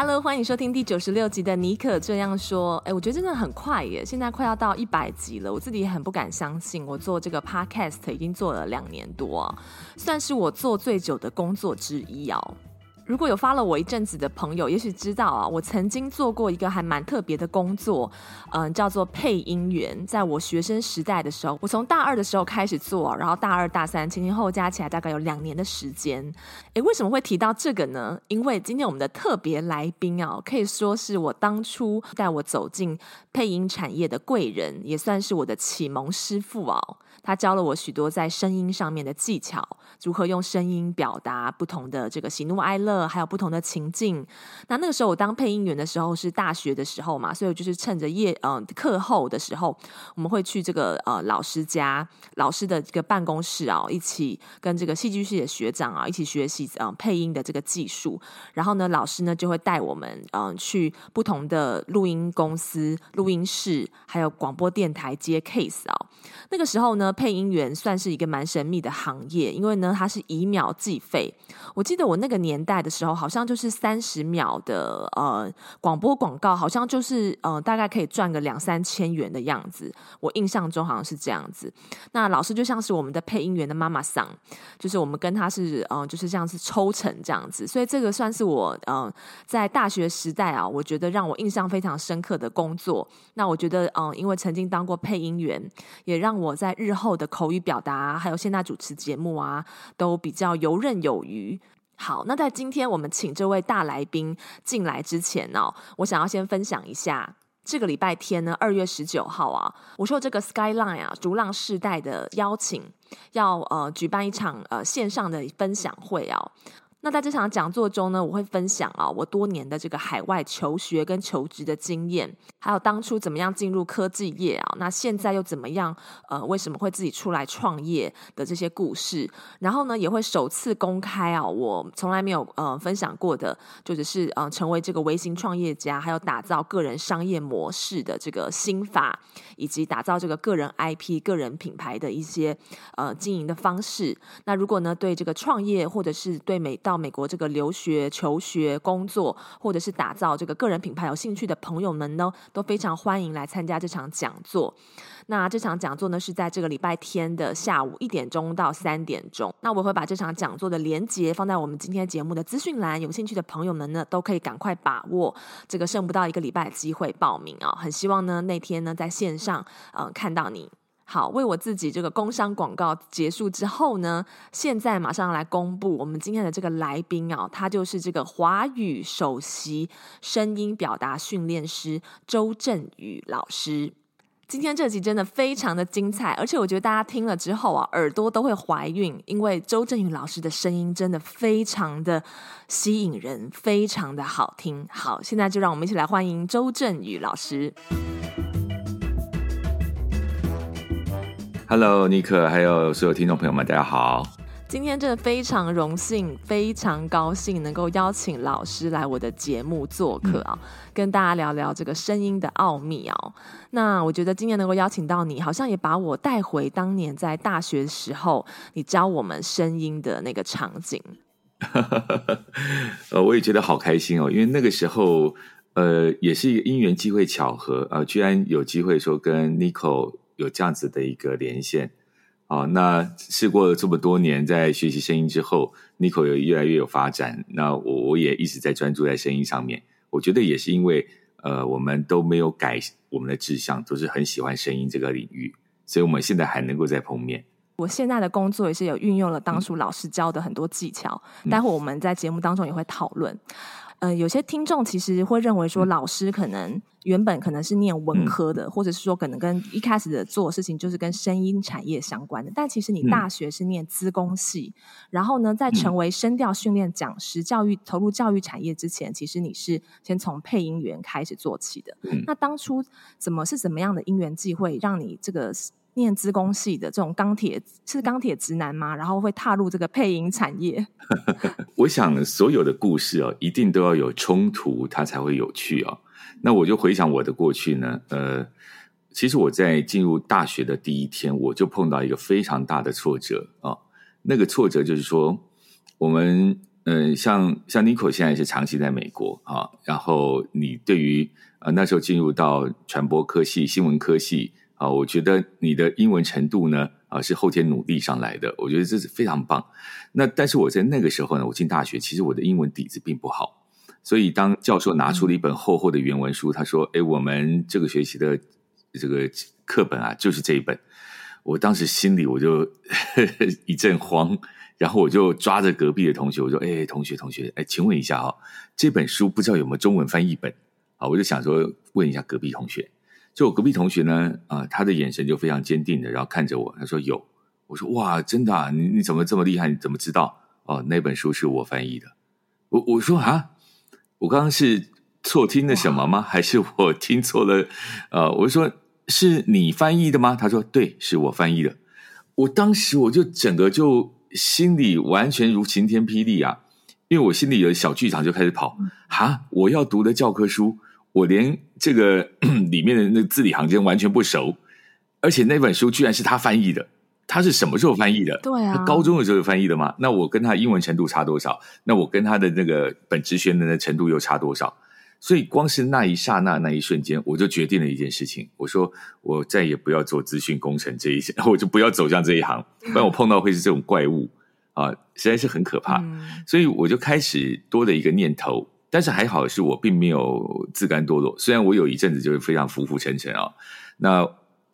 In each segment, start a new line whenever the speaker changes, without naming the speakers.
Hello，欢迎收听第九十六集的尼可这样说。哎，我觉得真的很快耶，现在快要到一百集了，我自己也很不敢相信，我做这个 Podcast 已经做了两年多，算是我做最久的工作之一哦。如果有发了我一阵子的朋友，也许知道啊，我曾经做过一个还蛮特别的工作，嗯、叫做配音员。在我学生时代的时候，我从大二的时候开始做，然后大二、大三前前后后加起来大概有两年的时间。诶，为什么会提到这个呢？因为今天我们的特别来宾啊，可以说是我当初带我走进配音产业的贵人，也算是我的启蒙师傅啊。他教了我许多在声音上面的技巧，如何用声音表达不同的这个喜怒哀乐，还有不同的情境。那那个时候我当配音员的时候是大学的时候嘛，所以我就是趁着夜嗯、课后的时候，我们会去这个呃老师家老师的这个办公室啊，一起跟这个戏剧系的学长啊一起学习嗯、配音的这个技术。然后呢，老师呢就会带我们嗯、去不同的录音公司、录音室，还有广播电台接 case 啊。那个时候呢。配音员算是一个蛮神秘的行业，因为呢，它是以秒计费。我记得我那个年代的时候，好像就是三十秒的呃广播广告，好像就是呃大概可以赚个两三千元的样子。我印象中好像是这样子。那老师就像是我们的配音员的妈妈桑，就是我们跟他是呃就是这样子抽成这样子。所以这个算是我呃在大学时代啊，我觉得让我印象非常深刻的工作。那我觉得嗯、因为曾经当过配音员，也让我在日后的口语表达，还有现在主持节目啊，都比较游刃有余。好，那在今天我们请这位大来宾进来之前呢、哦，我想要先分享一下，这个礼拜天呢，二月十九号啊，我受这个 Skyline 啊，逐浪世代的邀请，要呃举办一场呃线上的分享会啊。那在这场讲座中呢，我会分享啊，我多年的这个海外求学跟求职的经验，还有当初怎么样进入科技业啊，那现在又怎么样？呃，为什么会自己出来创业的这些故事？然后呢，也会首次公开啊，我从来没有呃分享过的，就只是呃成为这个微型创业家，还有打造个人商业模式的这个心法，以及打造这个个人 IP、个人品牌的一些呃经营的方式。那如果呢，对这个创业或者是对美到美国这个留学、求学、工作，或者是打造这个个人品牌有兴趣的朋友们呢，都非常欢迎来参加这场讲座。那这场讲座呢，是在这个礼拜天的下午一点钟到三点钟。那我会把这场讲座的连接放在我们今天节目的资讯栏，有兴趣的朋友们呢，都可以赶快把握这个剩不到一个礼拜的机会报名啊、很希望呢，那天呢，在线上呃看到你。好，为我自己这个工商广告结束之后呢，现在马上来公布我们今天的这个来宾啊，他就是这个华语首席声音表达训练师周振宇老师。今天这集真的非常的精彩，而且我觉得大家听了之后啊，耳朵都会怀孕，因为周振宇老师的声音真的非常的吸引人，非常的好听。好，现在就让我们一起来欢迎周振宇老师。
Hello，尼克，还有所有听众朋友们，大家好。
今天真的非常荣幸，非常高兴能够邀请老师来我的节目做客啊，嗯、跟大家聊聊这个声音的奥秘啊。那我觉得今天能够邀请到你，好像也把我带回当年在大学的时候，你教我们声音的那个场景。
呃，我也觉得好开心哦，因为那个时候，呃，也是一个因缘机会巧合啊、呃，居然有机会说跟尼可。有这样子的一个连线，啊，那试过了这么多年，在学习声音之后，尼可有越来越有发展。那我我也一直在专注在声音上面。我觉得也是因为，呃，我们都没有改我们的志向，都是很喜欢声音这个领域，所以我们现在还能够再碰面。
我现在的工作也是有运用了当初老师教的很多技巧，嗯、待会我们在节目当中也会讨论。嗯、呃，有些听众其实会认为说，老师可能原本可能是念文科的，嗯、或者是说可能跟一开始的做事情就是跟声音产业相关的，但其实你大学是念资工系，嗯、然后呢，在成为声调训练讲师、教育投入教育产业之前，其实你是先从配音员开始做起的。嗯、那当初怎么是怎么样的因缘际会，让你这个念资工系的这种钢铁是钢铁直男吗？然后会踏入这个配音产业？
我想所有的故事哦，一定都要有冲突，它才会有趣哦。那我就回想我的过去呢，呃，其实我在进入大学的第一天，我就碰到一个非常大的挫折啊、那个挫折就是说，我们嗯、像像 Nico 现在是长期在美国啊、然后你对于啊、呃、那时候进入到传播科系、新闻科系啊、我觉得你的英文程度呢啊、是后天努力上来的，我觉得这是非常棒。那但是我在那个时候呢，我进大学，其实我的英文底子并不好。所以，当教授拿出了一本厚厚的原文书，他说：“哎，我们这个学期的这个课本啊，就是这一本。”我当时心里我就呵 呵一阵慌，然后我就抓着隔壁的同学，我说：“哎，同学，同学，哎，请问一下啊，这本书不知道有没有中文翻译本啊？”我就想说问一下隔壁同学。就我隔壁同学呢，啊，他的眼神就非常坚定的，然后看着我，他说：“有。”我说：“哇，真的啊？你你怎么这么厉害？你怎么知道？哦，那本书是我翻译的。”我我说啊。我刚刚是错听了什么吗？还是我听错了？呃，我就说是你翻译的吗？他说对，是我翻译的。我当时我就整个就心里完全如晴天霹雳啊！因为我心里有小剧场就开始跑哈，我要读的教科书，我连这个 里面的那个字里行间完全不熟，而且那本书居然是他翻译的。他是什么时候翻译的？
对啊，他
高中的时候翻译的吗？那我跟他英文程度差多少？那我跟他的那个本职学能的程度又差多少？所以光是那一刹那、那一瞬间，我就决定了一件事情：我说我再也不要做资讯工程这一些，我就不要走向这一行，不然我碰到会是这种怪物啊，实在是很可怕。嗯、所以我就开始多了一个念头，但是还好是我并没有自甘堕落，虽然我有一阵子就是非常浮浮沉沉啊，那。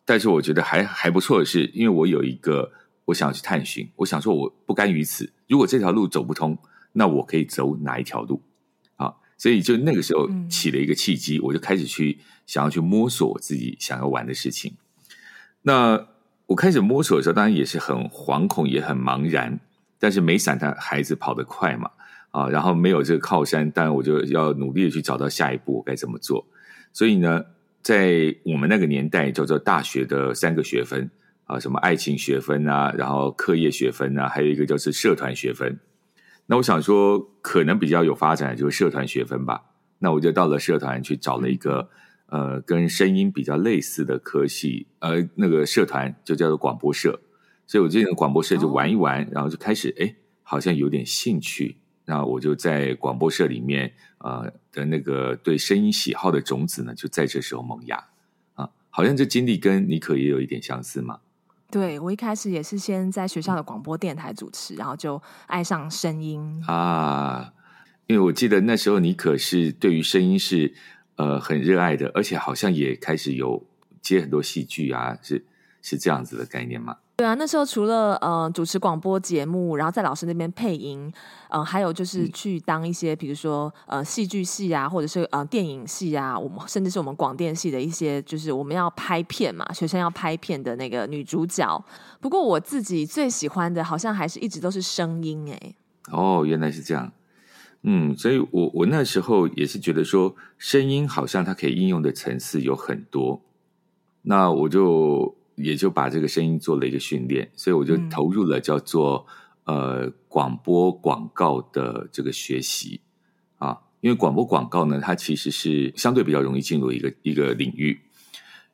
但是我觉得还还不错的是，因为我有一个我想要去探寻，我想说我不甘于此。如果这条路走不通，那我可以走哪一条路？啊，所以就那个时候起了一个契机，嗯、我就开始去想要去摸索我自己想要玩的事情。那我开始摸索的时候，当然也是很惶恐，也很茫然。但是没伞他孩子跑得快嘛，啊，然后没有这个靠山，当然我就要努力的去找到下一步我该怎么做。所以呢。在我们那个年代，叫做大学的三个学分啊，什么爱情学分啊，然后课业学分啊，还有一个就是社团学分。那我想说，可能比较有发展的就是社团学分吧。那我就到了社团去找了一个呃，跟声音比较类似的科系，呃，那个社团就叫做广播社。所以我进了广播社就玩一玩，然后就开始哎，好像有点兴趣。那我就在广播社里面，呃的那个对声音喜好的种子呢，就在这时候萌芽啊，好像这经历跟尼可也有一点相似嘛。
对，我一开始也是先在学校的广播电台主持，然后就爱上声音
啊。因为我记得那时候尼可是对于声音是呃很热爱的，而且好像也开始有接很多戏剧啊，是是这样子的概念吗？
对啊，那时候除了呃主持广播节目，然后在老师那边配音，呃，还有就是去当一些，比如说呃戏剧系啊，或者是呃电影系啊，我们甚至是我们广电系的一些，就是我们要拍片嘛，学生要拍片的那个女主角。不过我自己最喜欢的，好像还是一直都是声音哎。
哦，原来是这样。嗯，所以我我那时候也是觉得说，声音好像它可以应用的层次有很多，那我就。也就把这个声音做了一个训练，所以我就投入了叫做、嗯、呃广播广告的这个学习啊，因为广播广告呢，它其实是相对比较容易进入一个一个领域，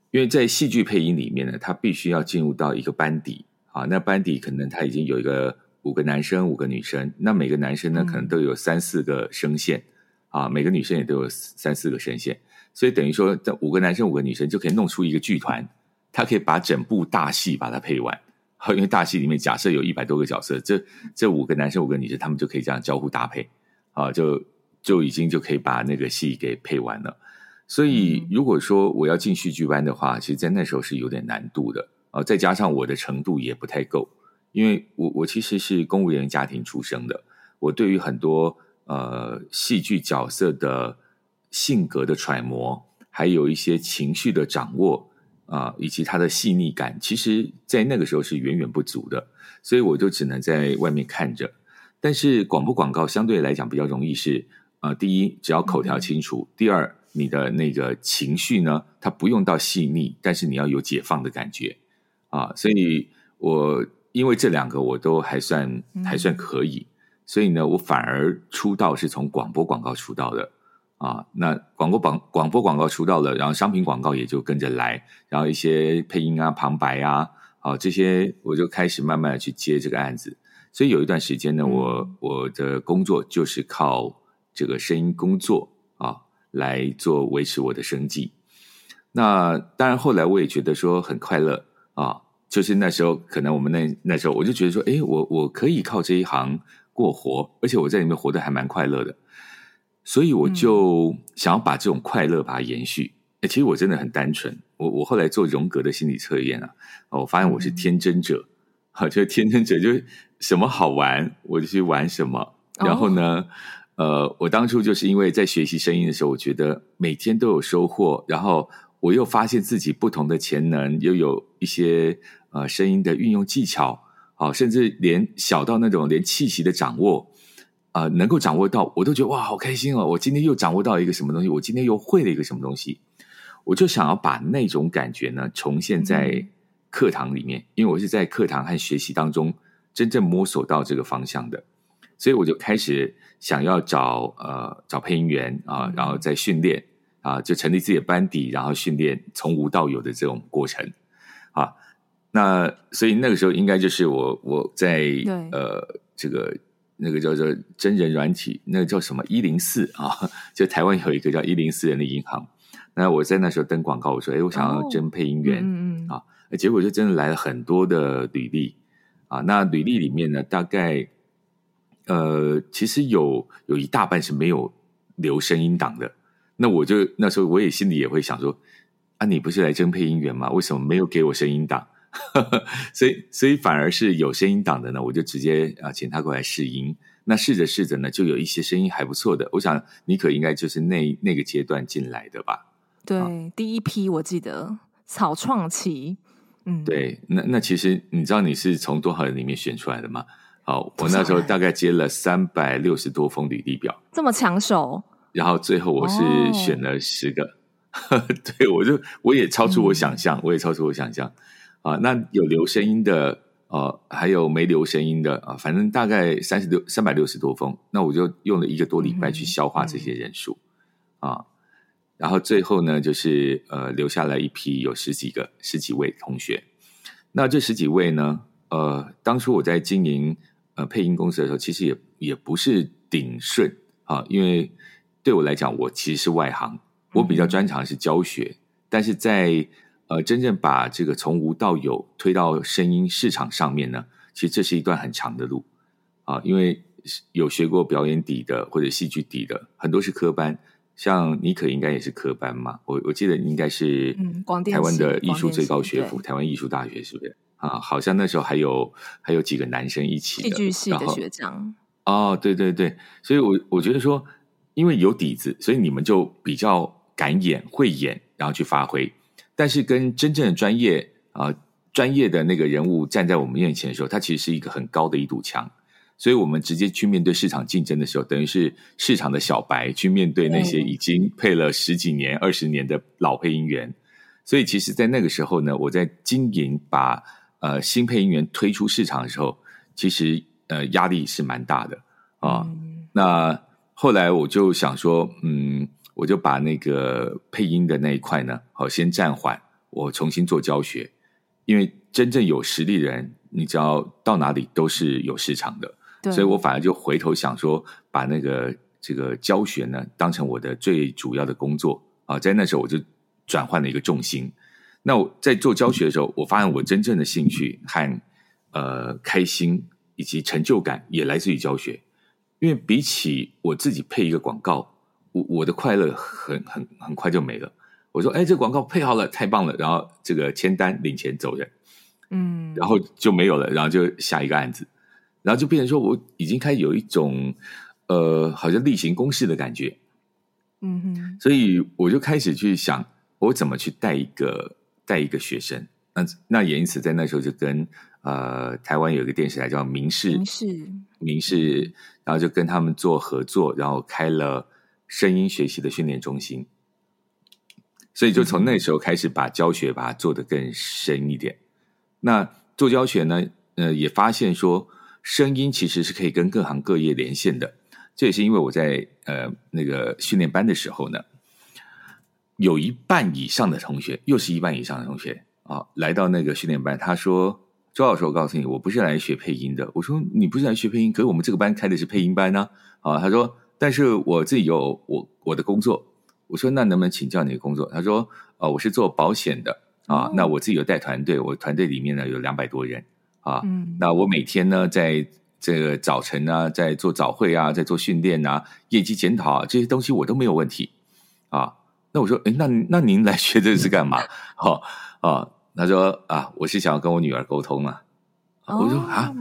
因为在戏剧配音里面呢，它必须要进入到一个班底啊，那班底可能他已经有一个五个男生五个女生，那每个男生呢可能都有三四个声线、嗯、啊，每个女生也都有三四个声线，所以等于说这五个男生五个女生就可以弄出一个剧团。他可以把整部大戏把它配完，因为大戏里面假设有一百多个角色，这这五个男生五个女生，他们就可以这样交互搭配，啊，就就已经就可以把那个戏给配完了。所以如果说我要进戏剧班的话，其实，在那时候是有点难度的啊，再加上我的程度也不太够，因为我我其实是公务员家庭出生的，我对于很多呃戏剧角色的性格的揣摩。还有一些情绪的掌握啊、呃，以及它的细腻感，其实在那个时候是远远不足的，所以我就只能在外面看着。但是广播广告相对来讲比较容易是，呃，第一，只要口条清楚；第二，你的那个情绪呢，它不用到细腻，但是你要有解放的感觉啊。所以我因为这两个我都还算还算可以，所以呢，我反而出道是从广播广告出道的啊。那广播广广播广告出道了，然后商品广告也就跟着来，然后一些配音啊、旁白啊，啊这些我就开始慢慢的去接这个案子。所以有一段时间呢，我我的工作就是靠这个声音工作啊来做维持我的生计。那当然后来我也觉得说很快乐啊，就是那时候可能我们那那时候我就觉得说，诶，我我可以靠这一行过活，而且我在里面活得还蛮快乐的。所以我就想要把这种快乐把它延续。诶，其实我真的很单纯。我我后来做荣格的心理测验啊，我发现我是天真者。好，就是天真者，就是什么好玩我就去玩什么。然后呢，哦、呃，我当初就是因为在学习声音的时候，我觉得每天都有收获。然后我又发现自己不同的潜能，又有一些呃声音的运用技巧，好、呃，甚至连小到那种连气息的掌握，啊、呃，能够掌握到，我都觉得哇，好开心哦！我今天又掌握到一个什么东西，我今天又会了一个什么东西，我就想要把那种感觉呢重现在。嗯课堂里面，因为我是在课堂和学习当中真正摸索到这个方向的，所以我就开始想要找呃找配音员啊、呃，然后再训练啊、呃，就成立自己的班底，然后训练从无到有的这种过程啊。那所以那个时候应该就是我我在呃这个那个叫做真人软体，那个叫什么一零四啊，就台湾有一个叫一零四人的银行。那我在那时候登广告，我说哎，我想要征配音员、啊。结果就真的来了很多的履历啊！那履历里面呢，大概呃，其实有有一大半是没有留声音档的。那我就那时候我也心里也会想说：啊，你不是来征配音员吗？为什么没有给我声音档？所以所以反而是有声音档的呢，我就直接啊请他过来试音。那试着试着呢，就有一些声音还不错的。我想妮可应该就是那那个阶段进来的吧？
对，啊、第一批我记得草创期。嗯，
对，那那其实你知道你是从多少人里面选出来的吗？好，我那时候大概接了三百六十多封履历表，
这么抢手。
然后最后我是选了十个，哦、对，我就我也超出我想象，嗯、我也超出我想象啊。那有留声音的，呃，还有没留声音的啊，反正大概三十六三百六十多封，那我就用了一个多礼拜去消化这些人数、嗯、啊。然后最后呢，就是呃，留下来一批有十几个、十几位同学。那这十几位呢，呃，当初我在经营呃配音公司的时候，其实也也不是顶顺啊，因为对我来讲，我其实是外行，我比较专长是教学，嗯、但是在呃真正把这个从无到有推到声音市场上面呢，其实这是一段很长的路啊，因为有学过表演底的或者戏剧底的，很多是科班。像妮可应该也是科班嘛？我我记得应该是台湾的艺术最高学府，台湾艺术大学是不是啊？好像那时候还有还有几个男生一起的
戏剧系的学长
哦，对对对，所以我我觉得说，因为有底子，所以你们就比较敢演会演，然后去发挥。但是跟真正的专业啊专业的那个人物站在我们面前的时候，他其实是一个很高的一堵墙。所以我们直接去面对市场竞争的时候，等于是市场的小白去面对那些已经配了十几年、二十年的老配音员。所以，其实，在那个时候呢，我在经营把呃新配音员推出市场的时候，其实呃压力是蛮大的啊。嗯、那后来我就想说，嗯，我就把那个配音的那一块呢，好先暂缓，我重新做教学，因为真正有实力的人，你只要到哪里都是有市场的。所以我反而就回头想说，把那个这个教学呢当成我的最主要的工作啊，在那时候我就转换了一个重心。那我在做教学的时候，我发现我真正的兴趣和呃开心以及成就感也来自于教学，因为比起我自己配一个广告，我我的快乐很很很快就没了。我说，哎，这个广告配好了，太棒了，然后这个签单领钱走人，嗯，然后就没有了，然后就下一个案子。然后就变成说，我已经开始有一种，呃，好像例行公事的感觉，
嗯哼，
所以我就开始去想，我怎么去带一个带一个学生。那那也因此在那时候就跟呃台湾有一个电视台叫明视，
明视，
民视，然后就跟他们做合作，然后开了声音学习的训练中心。所以就从那时候开始把教学把它做得更深一点。那做教学呢，呃，也发现说声音其实是可以跟各行各业连线的。这也是因为我在呃那个训练班的时候呢，有一半以上的同学，又是一半以上的同学啊，来到那个训练班，他说：“周老师，我告诉你，我不是来学配音的。”我说：“你不是来学配音，可是我们这个班开的是配音班呢。”啊，他说：“但是我自己有我我的工作。”我说：“那能不能请教你的工作？”他说：“呃，我是做保险的啊。那我自己有带团队，我团队里面呢有两百多人啊。嗯，那我每天呢在这个早晨呢在做早会啊，在做训练啊，业绩检讨啊，这些东西我都没有问题啊。那我说：哎，那那您来学这是干嘛？好啊。他说：啊，我是想要跟我女儿沟通啊。我说：啊，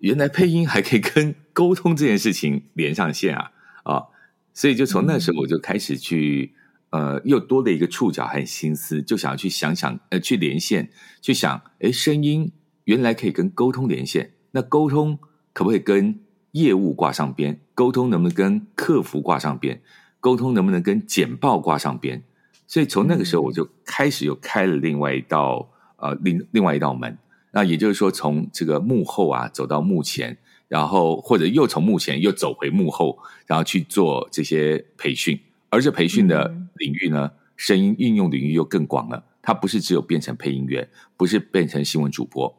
原来配音还可以跟 沟通这件事情连上线啊啊！所以就从那时候我就开始去。呃，又多了一个触角和心思，就想要去想想，呃，去连线，去想，哎，声音原来可以跟沟通连线，那沟通可不可以跟业务挂上边？沟通能不能跟客服挂上边？沟通能不能跟简报挂上边？所以从那个时候我就开始又开了另外一道，呃，另另外一道门。那也就是说，从这个幕后啊走到幕前，然后或者又从幕前又走回幕后，然后去做这些培训。而这培训的领域呢，声音运用领域又更广了。它不是只有变成配音员，不是变成新闻主播。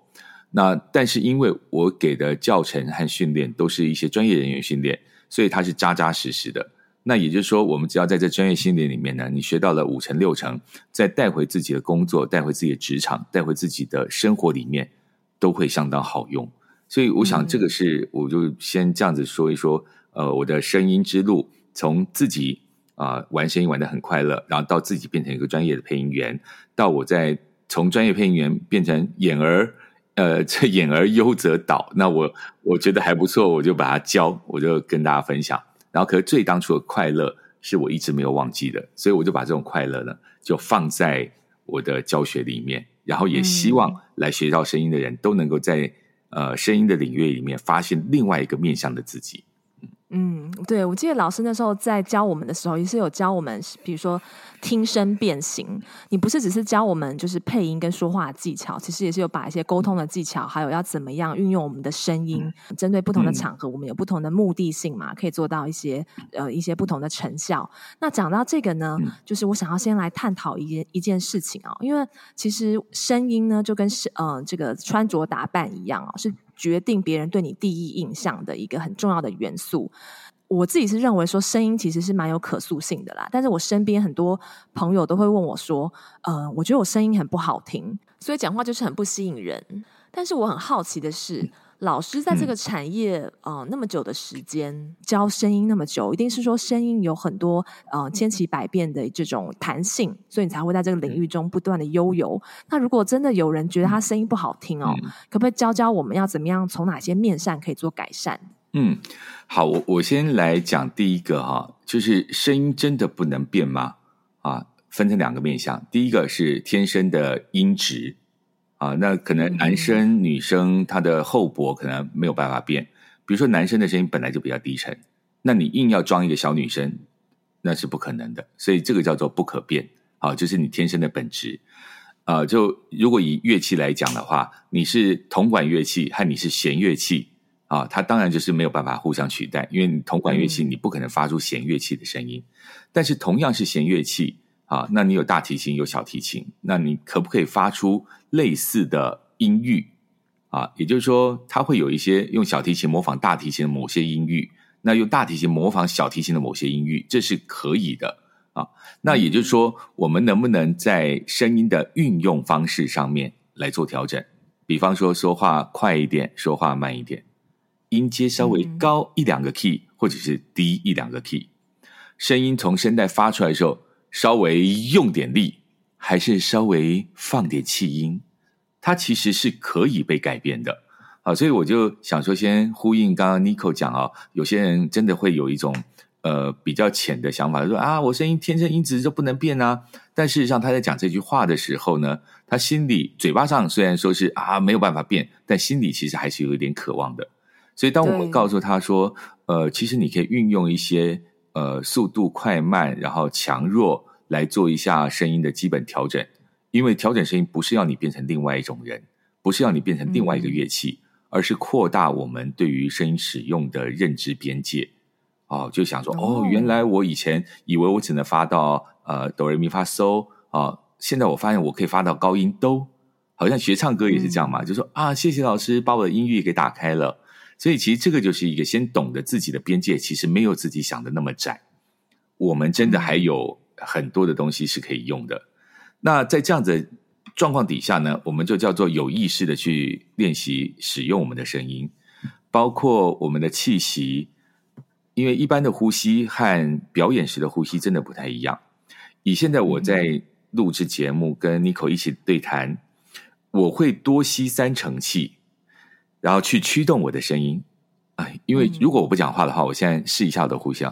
那但是因为我给的教程和训练都是一些专业人员训练，所以它是扎扎实实的。那也就是说，我们只要在这专业训练里面呢，你学到了五成六成，再带回自己的工作，带回自己的职场，带回自己的生活里面，都会相当好用。所以我想，这个是我就先这样子说一说，呃，我的声音之路从自己。啊、呃，玩声音玩得很快乐，然后到自己变成一个专业的配音员，到我在从专业配音员变成演而，呃，这 演而优则导，那我我觉得还不错，我就把它教，我就跟大家分享。然后，可是最当初的快乐是我一直没有忘记的，所以我就把这种快乐呢，就放在我的教学里面，然后也希望来学到声音的人都能够在呃声音的领域里面发现另外一个面向的自己。
嗯，对，我记得老师那时候在教我们的时候，也是有教我们，比如说听声辨形。你不是只是教我们就是配音跟说话技巧，其实也是有把一些沟通的技巧，还有要怎么样运用我们的声音，针对不同的场合，我们有不同的目的性嘛，可以做到一些呃一些不同的成效。那讲到这个呢，就是我想要先来探讨一件一件事情啊、哦，因为其实声音呢就跟是呃这个穿着打扮一样哦，是。决定别人对你第一印象的一个很重要的元素，我自己是认为说声音其实是蛮有可塑性的啦。但是我身边很多朋友都会问我说：“呃，我觉得我声音很不好听，所以讲话就是很不吸引人。”但是我很好奇的是。老师在这个产业呃那么久的时间教声音那么久，一定是说声音有很多呃千奇百变的这种弹性，所以你才会在这个领域中不断的悠游。那如果真的有人觉得他声音不好听哦，嗯、可不可以教教我们要怎么样从哪些面上可以做改善？
嗯，好，我我先来讲第一个哈，就是声音真的不能变吗？啊，分成两个面向，第一个是天生的音质。啊，那可能男生、女生他的厚薄可能没有办法变。比如说，男生的声音本来就比较低沉，那你硬要装一个小女生，那是不可能的。所以这个叫做不可变。啊，就是你天生的本质。啊，就如果以乐器来讲的话，你是铜管乐器和你是弦乐器，啊，它当然就是没有办法互相取代，因为你铜管乐器你不可能发出弦乐器的声音。但是同样是弦乐器。啊，那你有大提琴，有小提琴，那你可不可以发出类似的音域？啊，也就是说，它会有一些用小提琴模仿大提琴的某些音域，那用大提琴模仿小提琴的某些音域，这是可以的啊。那也就是说，我们能不能在声音的运用方式上面来做调整？比方说，说话快一点，说话慢一点，音阶稍微高一两个 key，或者是低一两个 key，声音从声带发出来的时候。稍微用点力，还是稍微放点气音，它其实是可以被改变的。好，所以我就想说，先呼应刚刚 Nico 讲啊，有些人真的会有一种呃比较浅的想法，说啊，我声音天生音质就不能变啊。但事实上，他在讲这句话的时候呢，他心里嘴巴上虽然说是啊没有办法变，但心里其实还是有一点渴望的。所以，当我们告诉他说，呃，其实你可以运用一些呃速度快慢，然后强弱来做一下声音的基本调整，因为调整声音不是要你变成另外一种人，不是要你变成另外一个乐器，嗯、而是扩大我们对于声音使用的认知边界。哦，就想说，哦，原来我以前以为我只能发到呃哆来咪发嗦啊，现在我发现我可以发到高音哆，好像学唱歌也是这样嘛，嗯、就说啊，谢谢老师把我的音域给打开了。所以，其实这个就是一个先懂得自己的边界，其实没有自己想的那么窄。我们真的还有很多的东西是可以用的。那在这样子的状况底下呢，我们就叫做有意识的去练习使用我们的声音，包括我们的气息。因为一般的呼吸和表演时的呼吸真的不太一样。以现在我在录制节目跟 Nico 一起对谈，我会多吸三成气。然后去驱动我的声音，哎，因为如果我不讲话的话，我现在试一下我的呼吸。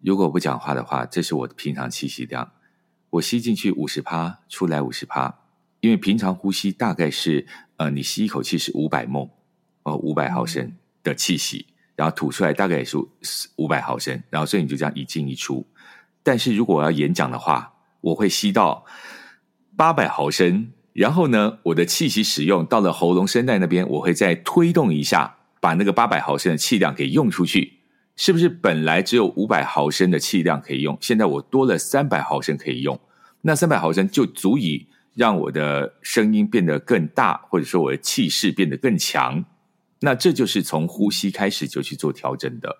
如果我不讲话的话，这是我的平常气息量。我吸进去五十趴，出来五十趴。因为平常呼吸大概是，呃，你吸一口气是五百毫哦，五百毫升的气息，然后吐出来大概也是五百毫升，然后所以你就这样一进一出。但是如果我要演讲的话，我会吸到八百毫升。然后呢，我的气息使用到了喉咙声带那边，我会再推动一下，把那个八百毫升的气量给用出去。是不是本来只有五百毫升的气量可以用？现在我多了三百毫升可以用，那三百毫升就足以让我的声音变得更大，或者说我的气势变得更强。那这就是从呼吸开始就去做调整的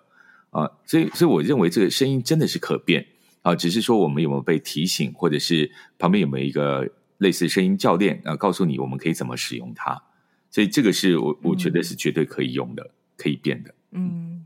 啊。所以，所以我认为这个声音真的是可变啊，只是说我们有没有被提醒，或者是旁边有没有一个。类似声音教练啊，告诉你我们可以怎么使用它，所以这个是我我觉得是绝对可以用的，嗯、可以变的。嗯。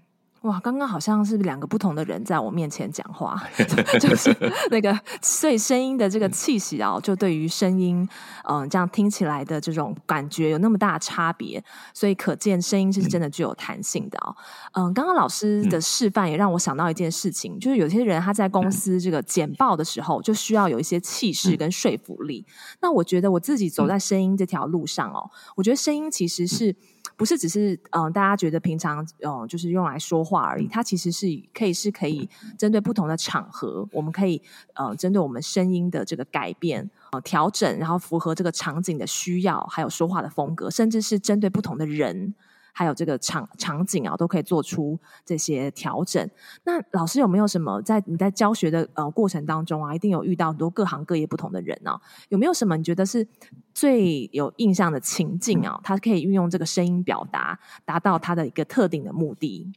哇，刚刚好像是两个不同的人在我面前讲话，就是那个，所以声音的这个气息啊，就对于声音，嗯、呃，这样听起来的这种感觉有那么大的差别，所以可见声音是真的具有弹性的哦。嗯、呃，刚刚老师的示范也让我想到一件事情，就是有些人他在公司这个简报的时候，就需要有一些气势跟说服力。那我觉得我自己走在声音这条路上哦，我觉得声音其实是。不是只是嗯、大家觉得平常嗯、就是用来说话而已。它其实是可以是可以针对不同的场合，我们可以呃，针对我们声音的这个改变呃调整，然后符合这个场景的需要，还有说话的风格，甚至是针对不同的人。还有这个场场景啊，都可以做出这些调整。那老师有没有什么在你在教学的呃过程当中啊，一定有遇到很多各行各业不同的人呢、啊？有没有什么你觉得是最有印象的情境啊？他可以运用这个声音表达，达到他的一个特定的目的？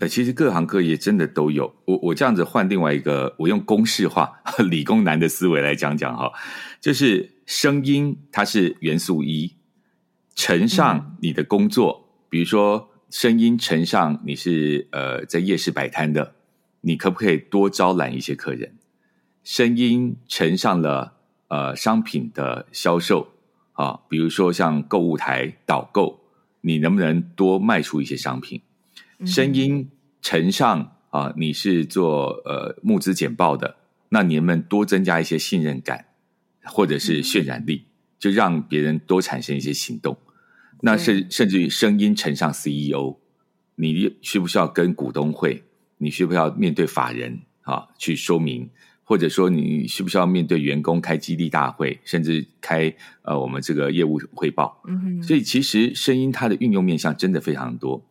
呃，其实各行各业真的都有。我我这样子换另外一个，我用公式化、理工男的思维来讲讲哈，就是声音它是元素一，乘上你的工作。嗯比如说，声音呈上你是呃在夜市摆摊的，你可不可以多招揽一些客人？声音呈上了呃商品的销售啊，比如说像购物台导购，你能不能多卖出一些商品？声音呈上啊，你是做呃募资简报的，那你能不能多增加一些信任感，或者是渲染力，就让别人多产生一些行动？那是甚至于声音呈上 CEO，你需不需要跟股东会？你需不需要面对法人啊去说明？或者说你需不需要面对员工开激励大会，甚至开呃我们这个业务汇报？嗯哼。所以其实声音它的运用面向真的非常多。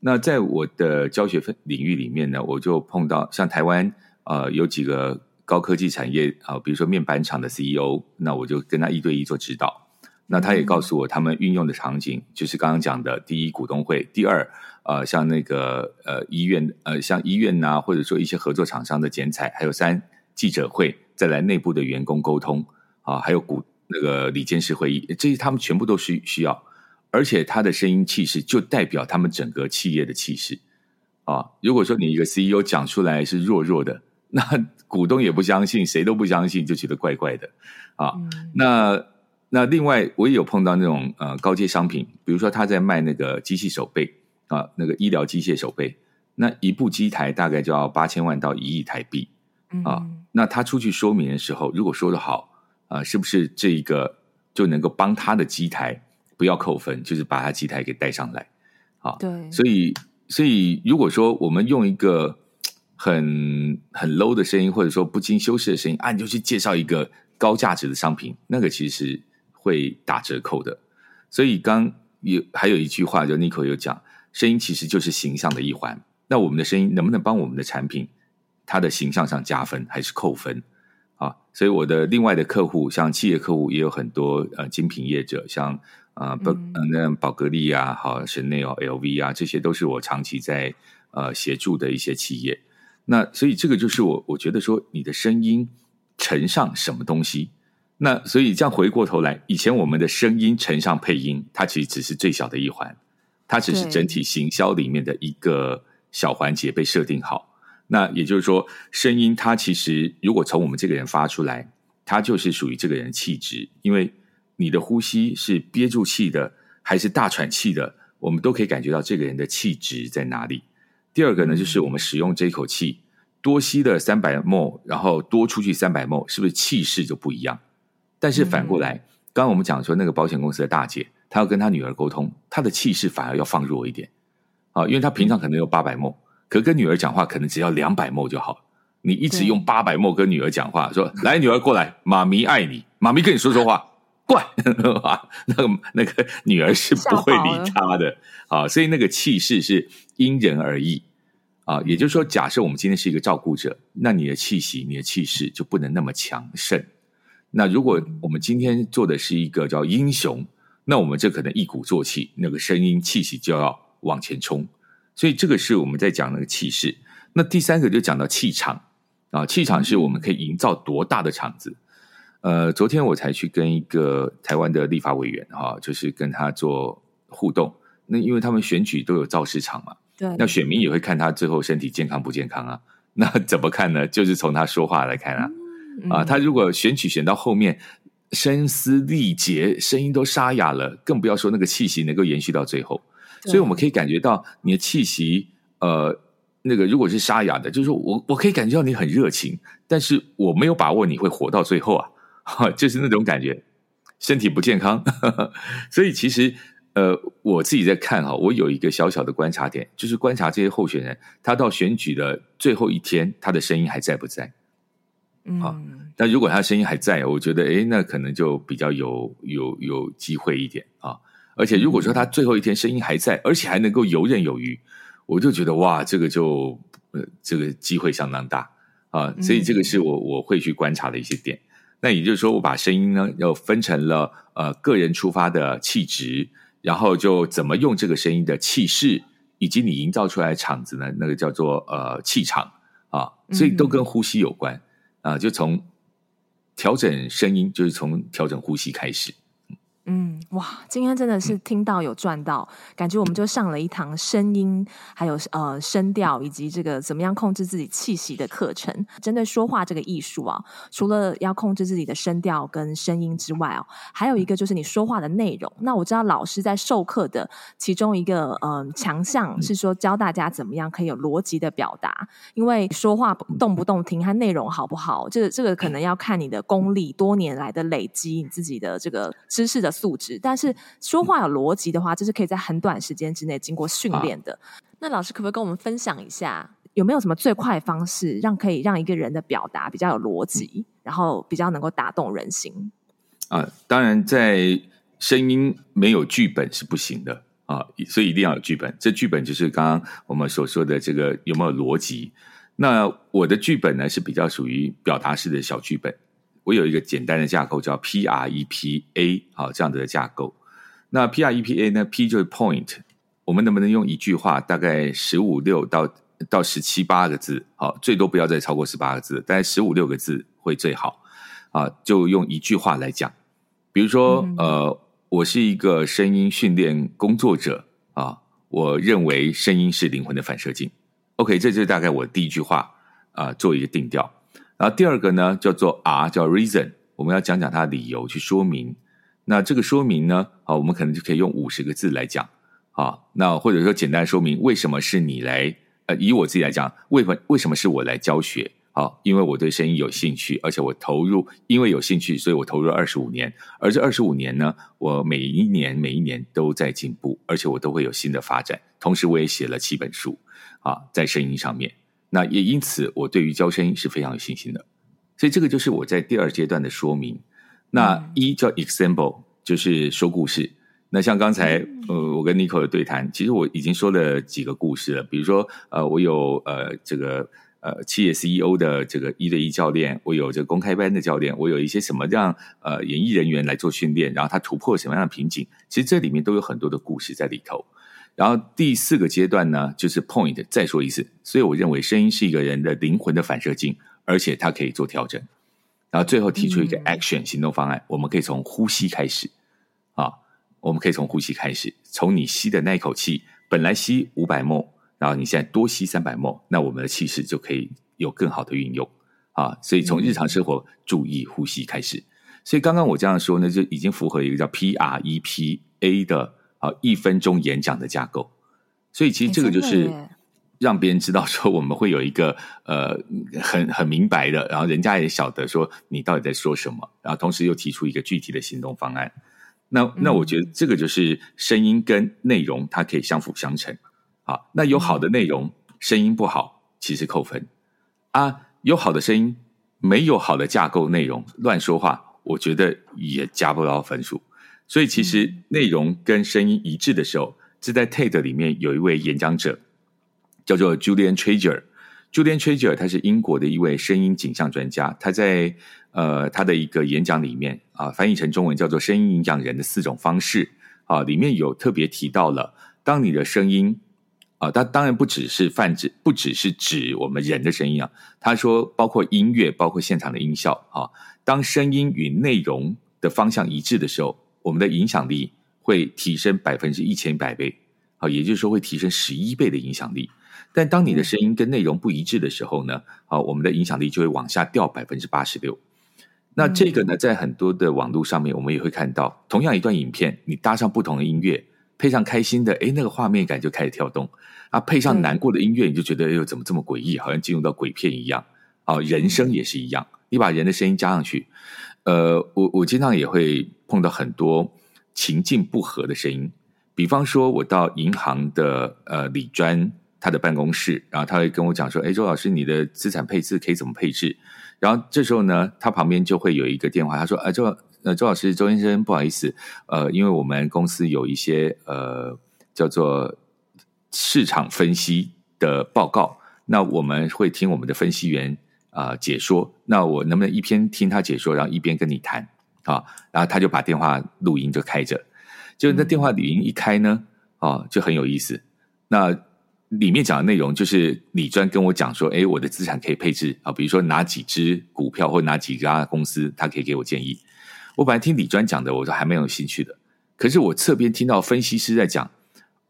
那在我的教学分领域里面呢，我就碰到像台湾呃有几个高科技产业啊，比如说面板厂的 CEO，那我就跟他一对一做指导。那他也告诉我，他们运用的场景就是刚刚讲的：第一，股东会；第二，呃，像那个呃医院，呃，像医院呐、啊，或者说一些合作厂商的剪彩；还有三，记者会，再来内部的员工沟通啊，还有股那个里监事会议，这些他们全部都需需要。而且他的声音气势就代表他们整个企业的气势啊。如果说你一个 CEO 讲出来是弱弱的，那股东也不相信，谁都不相信，就觉得怪怪的啊。嗯、那。那另外，我也有碰到那种呃高阶商品，比如说他在卖那个机器手背啊，那个医疗机械手背。那一部机台大概就要八千万到一亿台币啊。嗯、那他出去说明的时候，如果说的好啊，是不是这一个就能够帮他的机台不要扣分，就是把他机台给带上来啊？
对，
所以所以如果说我们用一个很很 low 的声音，或者说不经修饰的声音啊，你就去介绍一个高价值的商品，那个其实会打折扣的。所以刚有还有一句话，就 Nico 有讲，声音其实就是形象的一环。那我们的声音能不能帮我们的产品，它的形象上加分还是扣分啊？所以我的另外的客户，像企业客户也有很多呃精品业者，像啊宝那宝格丽啊，好 Chanel、LV 啊，这些都是我长期在呃协助的一些企业。那所以这个就是我我觉得说你的声音乘上什么东西，那所以这样回过头来，以前我们的声音乘上配音，它其实只是最小的一环，它只是整体行销里面的一个小环节被设定好。那也就是说，声音它其实如果从我们这个人发出来，它就是属于这个人气质，因为你的呼吸是憋住气的还是大喘气的，我们都可以感觉到这个人的气质在哪里。第二个呢，就是我们使用这一口气，多吸了三百 ml，然后多出去三百 ml，是不是气势就不一样？但是反过来，嗯、刚刚我们讲说那个保险公司的大姐，她要跟她女儿沟通，她的气势反而要放弱一点啊，因为她平常可能有八百 ml，可跟女儿讲话可能只要两百 ml 就好。你一直用八百 ml 跟女儿讲话，说来女儿过来，妈咪爱你，妈咪跟你说说话，怪 那个那个女儿是不会理她的啊，所以那个气势是因人而异。啊，也就是说，假设我们今天是一个照顾者，那你的气息、你的气势就不能那么强盛。那如果我们今天做的是一个叫英雄，那我们这可能一鼓作气，那个声音气息就要往前冲。所以这个是我们在讲那个气势。那第三个就讲到气场啊，气场是我们可以营造多大的场子。呃，昨天我才去跟一个台湾的立法委员哈、啊，就是跟他做互动。那因为他们选举都有造势场嘛。对，那选民也会看他最后身体健康不健康啊？那怎么看呢？就是从他说话来看啊。嗯、啊，他如果选举选到后面声嘶力竭，声音都沙哑了，更不要说那个气息能够延续到最后。所以我们可以感觉到你的气息，呃，那个如果是沙哑的，就是我我可以感觉到你很热情，但是我没有把握你会活到最后啊，哈，就是那种感觉，身体不健康。呵呵，所以其实。呃，我自己在看哈，我有一个小小的观察点，就是观察这些候选人，他到选举的最后一天，他的声音还在不在？嗯，好，但如果他声音还在，我觉得，诶，那可能就比较有有有机会一点啊。而且如果说他最后一天声音还在，而且还能够游刃有余，我就觉得哇，这个就呃，这个机会相当大啊。所以这个是我我会去观察的一些点。那也就是说，我把声音呢，要分成了呃个人出发的气质。然后就怎么用这个声音的气势，以及你营造出来的场子呢？那个叫做呃气场啊，所以都跟呼吸有关啊。就从调整声音，就是从调整呼吸开始。
嗯，哇，今天真的是听到有赚到，嗯、感觉我们就上了一堂声音，还有呃声调，以及这个怎么样控制自己气息的课程。针对说话这个艺术啊，除了要控制自己的声调跟声音之外哦，还有一个就是你说话的内容。那我知道老师在授课的其中一个嗯、呃、强项是说教大家怎么样可以有逻辑的表达，因为说话动不动听，它内容好不好，这个这个可能要看你的功力多年来的累积，你自己的这个知识的。素质，但是说话有逻辑的话，这是可以在很短时间之内经过训练的。啊、那老师可不可以跟我们分享一下，有没有什么最快的方式，让可以让一个人的表达比较有逻辑，然后比较能够打动人心？
啊，当然，在声音没有剧本是不行的啊，所以一定要有剧本。这剧本就是刚刚我们所说的这个有没有逻辑？那我的剧本呢，是比较属于表达式的小剧本。我有一个简单的架构叫 P R E P A，好，这样子的架构。那 P R E P A 呢？P 就是 Point，我们能不能用一句话，大概十五六到到十七八个字，好，最多不要再超过十八个字，大概十五六个字会最好。啊，就用一句话来讲，比如说，嗯、呃，我是一个声音训练工作者啊，我认为声音是灵魂的反射镜。OK，这就是大概我第一句话啊，做一个定调。然后第二个呢，叫做 R，叫 Reason，我们要讲讲它的理由去说明。那这个说明呢，啊，我们可能就可以用五十个字来讲，啊，那或者说简单说明为什么是你来呃，以我自己来讲，为什为什么是我来教学？啊，因为我对声音有兴趣，而且我投入，因为有兴趣，所以我投入了二十五年。而这二十五年呢，我每一年每一年都在进步，而且我都会有新的发展。同时，我也写了七本书啊，在声音上面。那也因此，我对于教声音是非常有信心的。所以，这个就是我在第二阶段的说明。那一叫 example，就是说故事。那像刚才呃，我跟 Nico 的对谈，其实我已经说了几个故事了。比如说，呃，我有呃这个呃企业 CEO 的这个一对一教练，我有这个公开班的教练，我有一些什么让呃演艺人员来做训练，然后他突破什么样的瓶颈，其实这里面都有很多的故事在里头。然后第四个阶段呢，就是 point，再说一次。所以我认为声音是一个人的灵魂的反射镜，而且它可以做调整。然后最后提出一个 action 行动方案，我们可以从呼吸开始啊。我们可以从呼吸开始，从你吸的那一口气，本来吸五百 ml，然后你现在多吸三百 ml，那我们的气势就可以有更好的运用啊。所以从日常生活注意呼吸开始。所以刚刚我这样说呢，就已经符合一个叫 PREPA 的啊一分钟演讲的架构。所以其实这个就是让别人知道说我们会有一个呃很很明白的，然后人家也晓得说你到底在说什么，然后同时又提出一个具体的行动方案。那那我觉得这个就是声音跟内容，它可以相辅相成。好，那有好的内容，声音不好，其实扣分啊。有好的声音，没有好的架构内容，乱说话，我觉得也加不到分数。所以其实内容跟声音一致的时候，是在 TED 里面有一位演讲者叫做 Julian Treasure。Julian Treasure 他是英国的一位声音景象专家，他在。呃，他的一个演讲里面啊，翻译成中文叫做“声音影响人的四种方式”啊，里面有特别提到了，当你的声音啊，他当然不只是泛指，不只是指我们人的声音啊。他说，包括音乐，包括现场的音效啊，当声音与内容的方向一致的时候，我们的影响力会提升百分之一千百倍好，也就是说会提升十一倍的影响力。但当你的声音跟内容不一致的时候呢，啊，我们的影响力就会往下掉百分之八十六。那这个呢，在很多的网络上面，我们也会看到，同样一段影片，你搭上不同的音乐，配上开心的，诶，那个画面感就开始跳动；啊，配上难过的音乐，你就觉得，哎呦，怎么这么诡异，好像进入到鬼片一样。啊，人声也是一样，你把人的声音加上去，呃，我我经常也会碰到很多情境不合的声音，比方说，我到银行的呃李专他的办公室，然后他会跟我讲说，哎，周老师，你的资产配置可以怎么配置？然后这时候呢，他旁边就会有一个电话，他说：“呃，周呃周老师，周先生，不好意思，呃，因为我们公司有一些呃叫做市场分析的报告，那我们会听我们的分析员啊、呃、解说。那我能不能一边听他解说，然后一边跟你谈啊？然后他就把电话录音就开着，就那电话语音一开呢，啊，就很有意思。那。里面讲的内容就是李专跟我讲说，哎，我的资产可以配置啊，比如说哪几只股票或哪几家公司，他可以给我建议。我本来听李专讲的，我都还蛮有兴趣的。可是我侧边听到分析师在讲，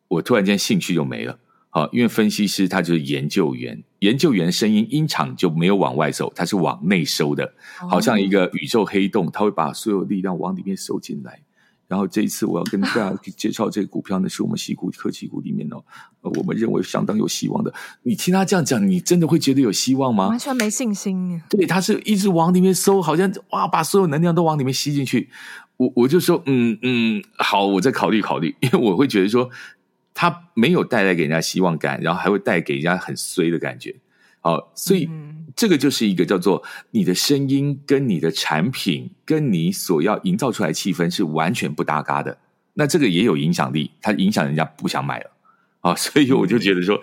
我突然间兴趣就没了。好，因为分析师他就是研究员，研究员声音音场就没有往外走，它是往内收的，好像一个宇宙黑洞，它会把所有力量往里面收进来。然后这一次我要跟大家介绍这个股票呢，是我们西谷科技股里面哦，我们认为相当有希望的。你听他这样讲，你真的会觉得有希望吗？
完全没信心。
对，他是一直往里面收，好像哇，把所有能量都往里面吸进去。我我就说，嗯嗯，好，我再考虑考虑，因为我会觉得说，他没有带来给人家希望感，然后还会带给人家很衰的感觉。好，所以。嗯这个就是一个叫做你的声音跟你的产品跟你所要营造出来的气氛是完全不搭嘎的，那这个也有影响力，它影响人家不想买了啊，所以我就觉得说，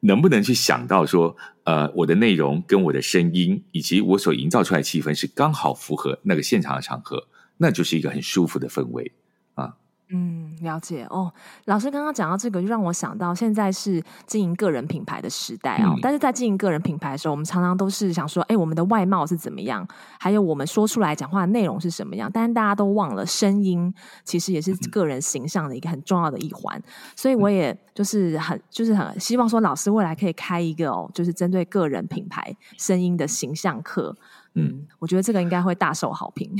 能不能去想到说，呃，我的内容跟我的声音以及我所营造出来的气氛是刚好符合那个现场的场合，那就是一个很舒服的氛围。
嗯，了解哦。老师刚刚讲到这个，就让我想到现在是经营个人品牌的时代啊、哦。嗯、但是在经营个人品牌的时候，我们常常都是想说，哎，我们的外貌是怎么样？还有我们说出来讲话的内容是什么样？但是大家都忘了，声音其实也是个人形象的一个很重要的一环。所以我也就是很就是很希望说，老师未来可以开一个哦，就是针对个人品牌声音的形象课。嗯，我觉得这个应该会大受好评。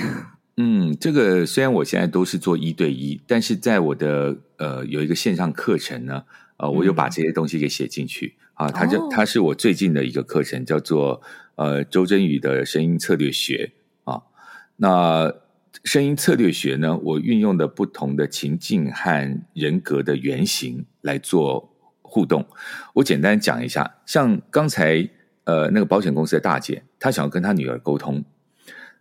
嗯，这个虽然我现在都是做一对一，但是在我的呃有一个线上课程呢，呃，我有把这些东西给写进去。啊，它就、oh. 他是我最近的一个课程，叫做呃周真宇的声音策略学啊。那声音策略学呢，我运用的不同的情境和人格的原型来做互动。我简单讲一下，像刚才呃那个保险公司的大姐，她想要跟她女儿沟通，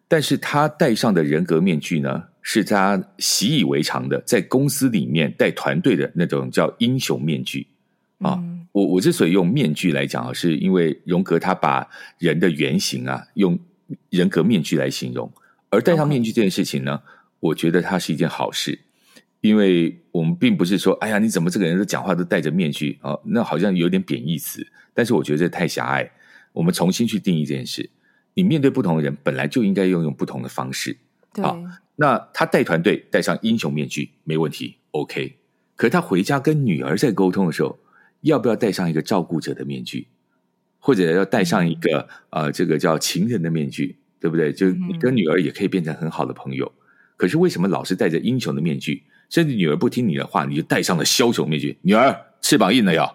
但是他戴上的人格面具呢，是他习以为常的，在公司里面带团队的那种叫英雄面具啊。嗯我我之所以用面具来讲啊，是因为荣格他把人的原型啊用人格面具来形容，而戴上面具这件事情呢我觉得它是一件好事，因为我们并不是说，哎呀，你怎么这个人都讲话都戴着面具啊？那好像有点贬义词，但是我觉得这太狭隘。我们重新去定义这件事，你面对不同的人，本来就应该用用不同的方式。
对，
好，那他带团队戴上英雄面具没问题，OK。可是他回家跟女儿在沟通的时候。要不要戴上一个照顾者的面具，或者要戴上一个呃，这个叫情人的面具，对不对？就你跟女儿也可以变成很好的朋友。可是为什么老是戴着英雄的面具？甚至女儿不听你的话，你就戴上了枭雄面具。女儿翅膀硬了要，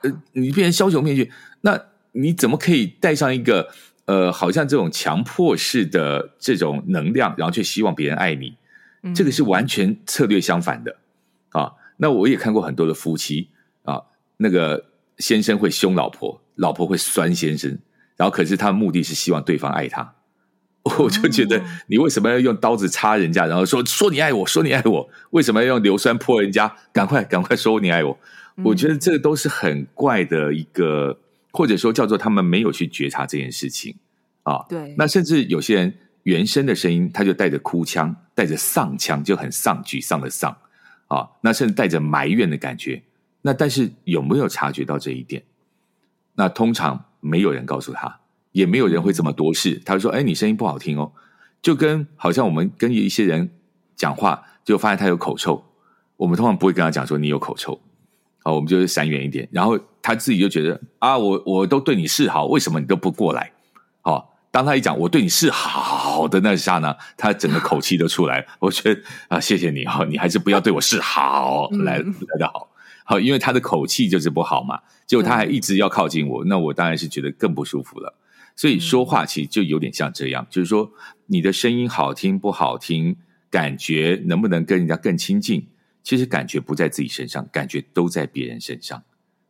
呃，你变成枭雄面具，那你怎么可以戴上一个呃，好像这种强迫式的这种能量，然后却希望别人爱你？这个是完全策略相反的啊。那我也看过很多的夫妻啊。那个先生会凶老婆，老婆会酸先生，然后可是他的目的是希望对方爱他，我就觉得你为什么要用刀子插人家，然后说说你爱我，说你爱我，为什么要用硫酸泼人家？赶快赶快说你爱我！我觉得这个都是很怪的一个，或者说叫做他们没有去觉察这件事情啊。
对，
那甚至有些人原声的声音，他就带着哭腔，带着丧腔，就很丧，沮丧的丧啊，那甚至带着埋怨的感觉。那但是有没有察觉到这一点？那通常没有人告诉他，也没有人会这么多事。他说：“哎，你声音不好听哦。”就跟好像我们跟一些人讲话，就发现他有口臭，我们通常不会跟他讲说你有口臭，好，我们就是闪远一点。然后他自己就觉得啊，我我都对你示好，为什么你都不过来？好，当他一讲我对你示好的那刹那，他整个口气都出来。我觉得啊，谢谢你哈，你还是不要对我示好，来来的好。好，因为他的口气就是不好嘛，结果他还一直要靠近我，那我当然是觉得更不舒服了。所以说话其实就有点像这样，就是说你的声音好听不好听，感觉能不能跟人家更亲近，其实感觉不在自己身上，感觉都在别人身上。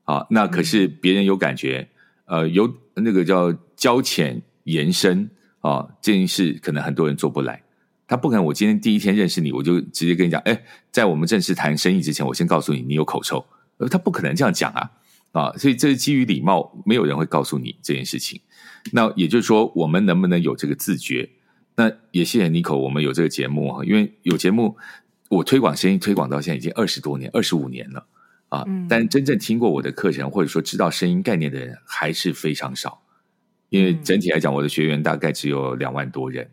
啊，那可是别人有感觉，呃，有那个叫交浅言深啊，这件事可能很多人做不来。他不可能，我今天第一天认识你，我就直接跟你讲，哎，在我们正式谈生意之前，我先告诉你，你有口臭。他不可能这样讲啊，啊，所以这是基于礼貌，没有人会告诉你这件事情。那也就是说，我们能不能有这个自觉？那也谢谢 Nico，我们有这个节目啊，因为有节目，我推广声音推广到现在已经二十多年，二十五年了啊。嗯。但真正听过我的课程，或者说知道声音概念的人还是非常少，因为整体来讲，我的学员大概只有两万多人。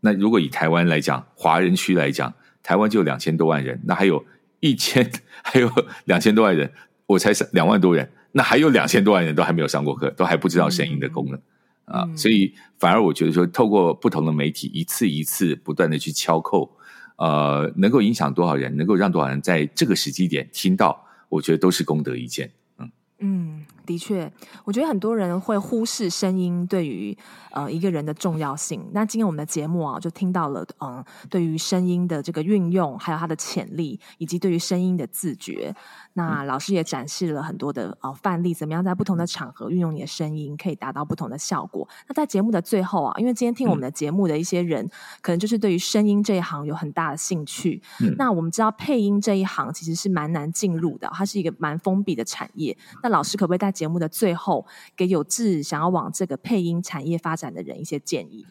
那如果以台湾来讲，华人区来讲，台湾就有两千多万人，那还有一千，还有两千多万人，我才两万多人，那还有两千多万人都还没有上过课，都还不知道声音的功能、嗯、啊，所以反而我觉得说，透过不同的媒体，一次一次不断的去敲扣，呃，能够影响多少人，能够让多少人在这个时机点听到，我觉得都是功德一件。嗯
嗯。的确，我觉得很多人会忽视声音对于呃一个人的重要性。那今天我们的节目啊，就听到了嗯、呃，对于声音的这个运用，还有它的潜力，以及对于声音的自觉。那老师也展示了很多的呃范例，怎么样在不同的场合运用你的声音，可以达到不同的效果。那在节目的最后啊，因为今天听我们的节目的一些人，嗯、可能就是对于声音这一行有很大的兴趣。嗯、那我们知道配音这一行其实是蛮难进入的，它是一个蛮封闭的产业。那老师可不可以在节目的最后，给有志想要往这个配音产业发展的人一些建议？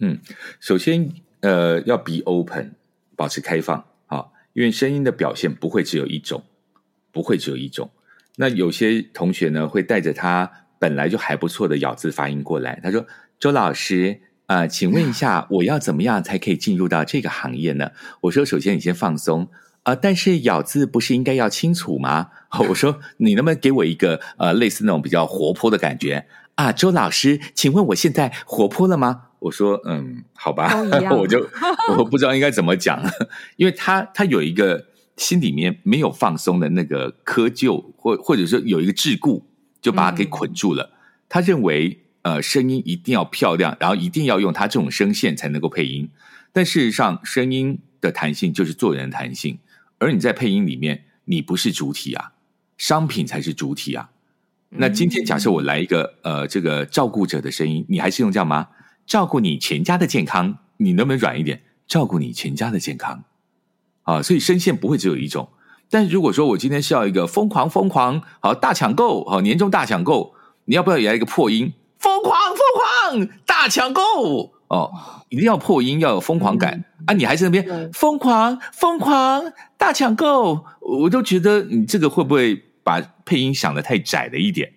嗯，首先呃要 be open，保持开放啊，因为声音的表现不会只有一种。不会只有一种。那有些同学呢，会带着他本来就还不错的咬字发音过来。他说：“周老师啊、呃，请问一下，我要怎么样才可以进入到这个行业呢？”我说：“首先你先放松啊、呃，但是咬字不是应该要清楚吗？” 我说：“你能不能给我一个呃类似那种比较活泼的感觉啊？”周老师，请问我现在活泼了吗？我说：“嗯，好吧。”我就 我不知道应该怎么讲，因为他他有一个。心里面没有放松的那个窠臼，或或者说有一个桎梏就把他给捆住了。嗯、他认为，呃，声音一定要漂亮，然后一定要用他这种声线才能够配音。但事实上，声音的弹性就是做人的弹性，而你在配音里面，你不是主体啊，商品才是主体啊。那今天假设我来一个呃这个照顾者的声音，你还是用这样吗？照顾你全家的健康，你能不能软一点？照顾你全家的健康啊，所以声线不会只有一种。但是如果说我今天是要一个疯狂疯狂好大抢购好年终大抢购，你要不要也来一个破音？疯狂疯狂大抢购哦，一定要破音，要有疯狂感、嗯、啊！你还是那边疯狂疯狂大抢购，我都觉得你这个会不会？把配音想得太窄了一点，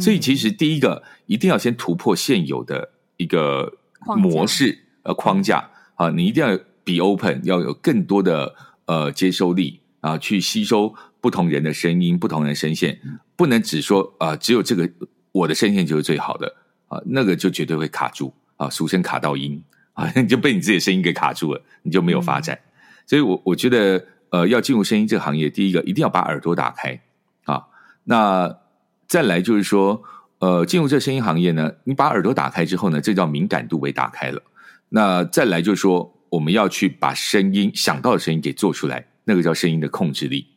所以其实第一个一定要先突破现有的一个模式呃框架。啊，你一定要 be open，要有更多的呃接收力啊，去吸收不同人的声音、不同人的声线，不能只说啊只有这个我的声线就是最好的。啊，那个就绝对会卡住。啊，俗称卡到音。啊，你就被你自己的声音给卡住了，你就没有发展。所以我我觉得呃要进入声音这个行业，第一个一定要把耳朵打开啊。那再来就是说，呃，进入这声音行业呢，你把耳朵打开之后呢，这叫敏感度被打开了。那再来就是说，我们要去把声音想到的声音给做出来，那个叫声音的控制力。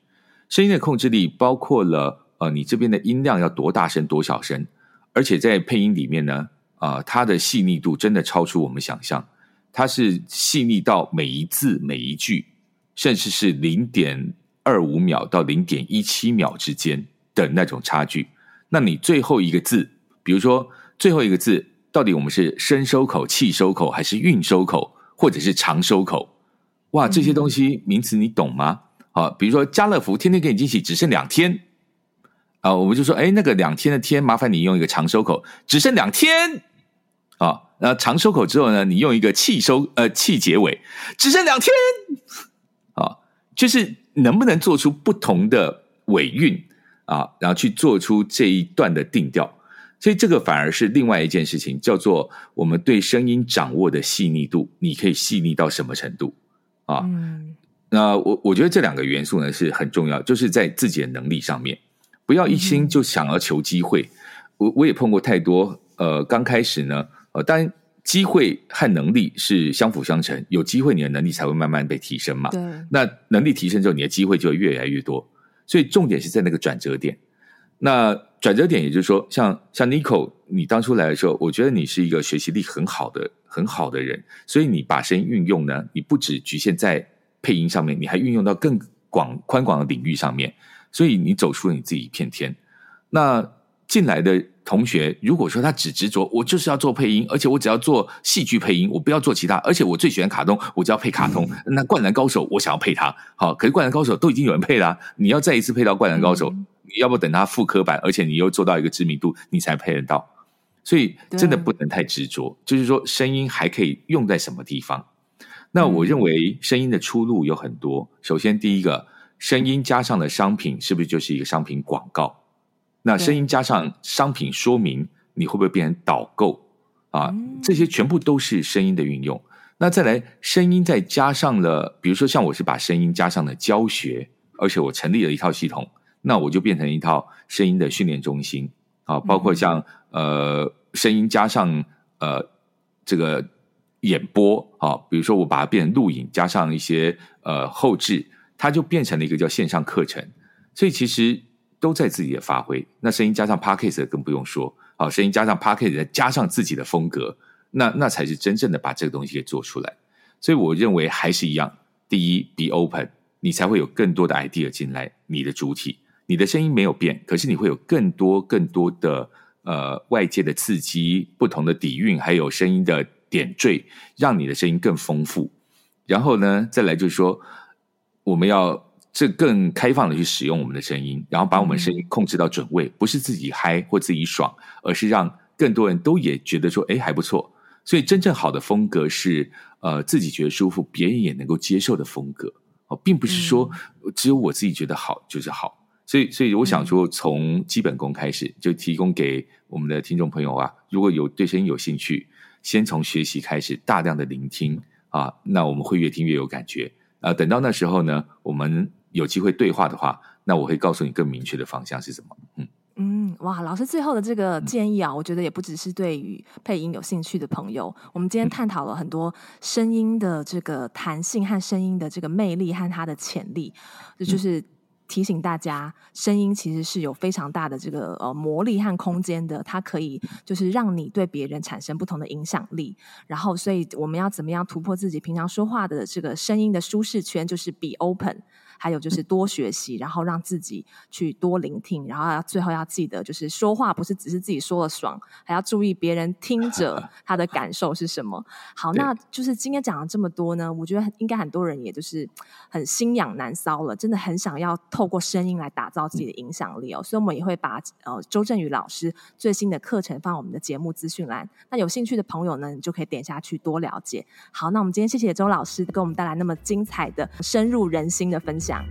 声音的控制力包括了，呃，你这边的音量要多大声多小声，而且在配音里面呢，啊、它的细腻度真的超出我们想象，它是细腻到每一字每一句，甚至是零点二五秒到零点一七秒之间。的那种差距，那你最后一个字，比如说最后一个字，到底我们是深收口、气收口，还是运收口，或者是长收口？哇，这些东西名词你懂吗？好，比如说家乐福天天给你惊喜，只剩两天啊，我们就说，哎，那个两天的天，麻烦你用一个长收口，只剩两天啊。那长收口之后呢，你用一个气收呃气结尾，只剩两天啊，就是能不能做出不同的尾韵？啊，然后去做出这一段的定调，所以这个反而是另外一件事情，叫做我们对声音掌握的细腻度，你可以细腻到什么程度啊？嗯，那我我觉得这两个元素呢是很重要，就是在自己的能力上面，不要一心就想要求机会。嗯、我我也碰过太多，呃，刚开始呢，呃，当然机会和能力是相辅相成，有机会你的能力才会慢慢被提升嘛。对，那能力提升之后，你的机会就会越来越多。所以重点是在那个转折点。那转折点，也就是说，像像 Nico，你当初来的时候，我觉得你是一个学习力很好的、很好的人。所以你把声音运用呢，你不只局限在配音上面，你还运用到更广宽广的领域上面。所以你走出了你自己一片天。那进来的同学，如果说他只执着我就是要做配音，而且我只要做戏剧配音，我不要做其他，而且我最喜欢卡通，我就要配卡通。那灌篮高手，我想要配他，好，可是灌篮高手都已经有人配了啊，你要再一次配到灌篮高手，你要不等他复刻版，而且你又做到一个知名度，你才配得到。所以真的不能太执着，就是说声音还可以用在什么地方？那我认为声音的出路有很多。首先，第一个，声音加上的商品是不是就是一个商品广告？那声音加上商品说明，你会不会变成导购啊？这些全部都是声音的运用。那再来，声音再加上了，比如说像我是把声音加上了教学，而且我成立了一套系统，那我就变成一套声音的训练中心啊。包括像呃，声音加上呃这个演播啊，比如说我把它变成录影，加上一些呃后置，它就变成了一个叫线上课程。所以其实。都在自己的发挥，那声音加上 Podcast 更不用说，好，声音加上 Podcast 再加上自己的风格，那那才是真正的把这个东西给做出来。所以我认为还是一样，第一，be open，你才会有更多的 idea 进来。你的主体，你的声音没有变，可是你会有更多更多的呃外界的刺激，不同的底蕴，还有声音的点缀，让你的声音更丰富。然后呢，再来就是说，我们要。这更开放的去使用我们的声音，然后把我们声音控制到准位，不是自己嗨或自己爽，而是让更多人都也觉得说，哎，还不错。所以真正好的风格是，呃，自己觉得舒服，别人也能够接受的风格哦，并不是说只有我自己觉得好就是好。所以，所以我想说，从基本功开始，就提供给我们的听众朋友啊，如果有对声音有兴趣，先从学习开始，大量的聆听啊，那我们会越听越有感觉啊。等到那时候呢，我们。有机会对话的话，那我会告诉你更明确的方向是什么。嗯嗯。
哇，老师最后的这个建议啊，我觉得也不只是对于配音有兴趣的朋友。我们今天探讨了很多声音的这个弹性和声音的这个魅力和它的潜力，这就是。提醒大家，声音其实是有非常大的这个呃魔力和空间的，它可以就是让你对别人产生不同的影响力。然后，所以我们要怎么样突破自己平常说话的这个声音的舒适圈，就是 be open。还有就是多学习，然后让自己去多聆听，然后要最后要记得，就是说话不是只是自己说了爽，还要注意别人听着 他的感受是什么。好，那就是今天讲了这么多呢，我觉得应该很多人也就是 很心痒难搔了，真的很想要透过声音来打造自己的影响力哦。所以我们也会把呃周振宇老师最新的课程放我们的节目资讯栏，那有兴趣的朋友呢，你就可以点下去多了解。好，那我们今天谢谢周老师给我们带来那么精彩的、深入人心的分想。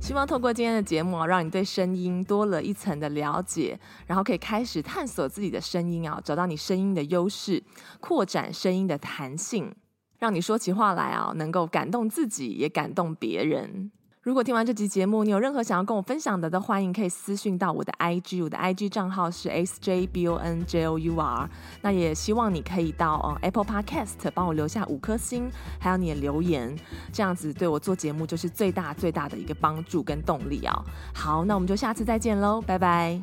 希望透过今天的节目啊，让你对声音多了一层的了解，然后可以开始探索自己的声音啊，找到你声音的优势，扩展声音的弹性，让你说起话来啊，能够感动自己，也感动别人。如果听完这集节目，你有任何想要跟我分享的，都欢迎可以私讯到我的 IG，我的 IG 账号是 sjbonjour。那也希望你可以到、Apple Podcast 帮我留下五颗星，还有你的留言，这样子对我做节目就是最大最大的一个帮助跟动力啊。好，那我们就下次再见喽，拜拜。